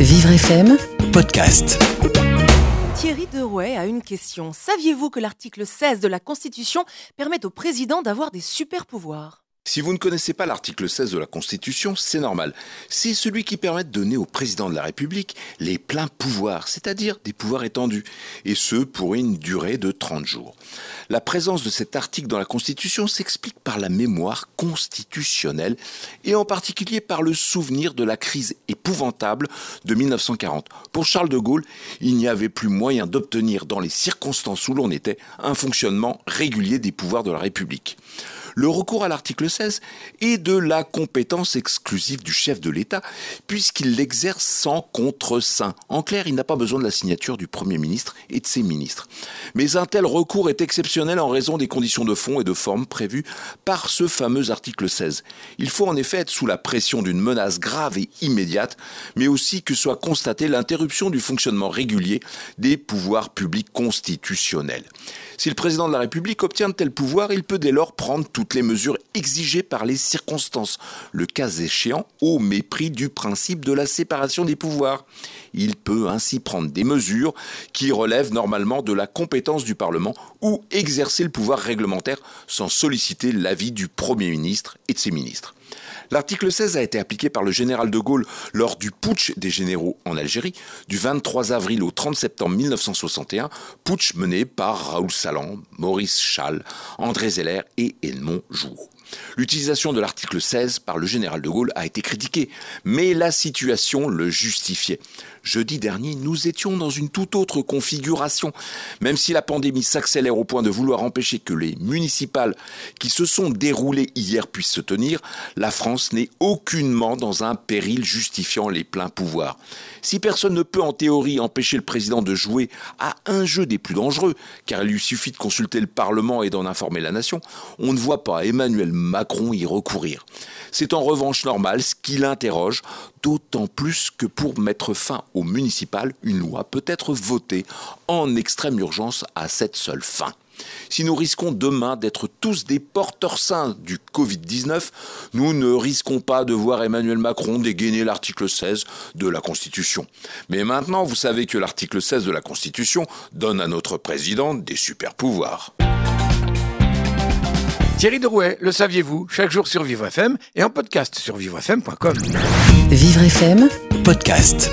Vivre FM Podcast. Thierry Derouet a une question. Saviez-vous que l'article 16 de la Constitution permet au président d'avoir des super pouvoirs? Si vous ne connaissez pas l'article 16 de la Constitution, c'est normal. C'est celui qui permet de donner au président de la République les pleins pouvoirs, c'est-à-dire des pouvoirs étendus, et ce pour une durée de 30 jours. La présence de cet article dans la Constitution s'explique par la mémoire constitutionnelle, et en particulier par le souvenir de la crise épouvantable de 1940. Pour Charles de Gaulle, il n'y avait plus moyen d'obtenir dans les circonstances où l'on était un fonctionnement régulier des pouvoirs de la République le recours à l'article 16 est de la compétence exclusive du chef de l'État, puisqu'il l'exerce sans contre-saint. En clair, il n'a pas besoin de la signature du Premier ministre et de ses ministres. Mais un tel recours est exceptionnel en raison des conditions de fond et de forme prévues par ce fameux article 16. Il faut en effet être sous la pression d'une menace grave et immédiate, mais aussi que soit constatée l'interruption du fonctionnement régulier des pouvoirs publics constitutionnels. Si le président de la République obtient de tels pouvoirs, il peut dès lors prendre toutes les mesures exigées par les circonstances, le cas échéant au mépris du principe de la séparation des pouvoirs. Il peut ainsi prendre des mesures qui relèvent normalement de la compétence du Parlement ou exercer le pouvoir réglementaire sans solliciter l'avis du Premier ministre et de ses ministres. L'article 16 a été appliqué par le général de Gaulle lors du putsch des généraux en Algérie du 23 avril au 30 septembre 1961, putsch mené par Raoul Salan, Maurice Schall, André Zeller et Edmond Joux. L'utilisation de l'article 16 par le général de Gaulle a été critiquée, mais la situation le justifiait. Jeudi dernier, nous étions dans une toute autre configuration. Même si la pandémie s'accélère au point de vouloir empêcher que les municipales qui se sont déroulées hier puissent se tenir, la France n'est aucunement dans un péril justifiant les pleins pouvoirs. Si personne ne peut en théorie empêcher le président de jouer à un jeu des plus dangereux, car il lui suffit de consulter le Parlement et d'en informer la nation, on ne voit pas Emmanuel Macron y recourir. C'est en revanche normal ce qui l'interroge, d'autant plus que pour mettre fin au municipal, une loi peut être votée en extrême urgence à cette seule fin. Si nous risquons demain d'être tous des porteurs sains du Covid-19, nous ne risquons pas de voir Emmanuel Macron dégainer l'article 16 de la Constitution. Mais maintenant, vous savez que l'article 16 de la Constitution donne à notre président des super pouvoirs. Thierry Derouet, le saviez-vous Chaque jour sur Vivre FM et en podcast sur vivrefm.com. Vivre FM, podcast.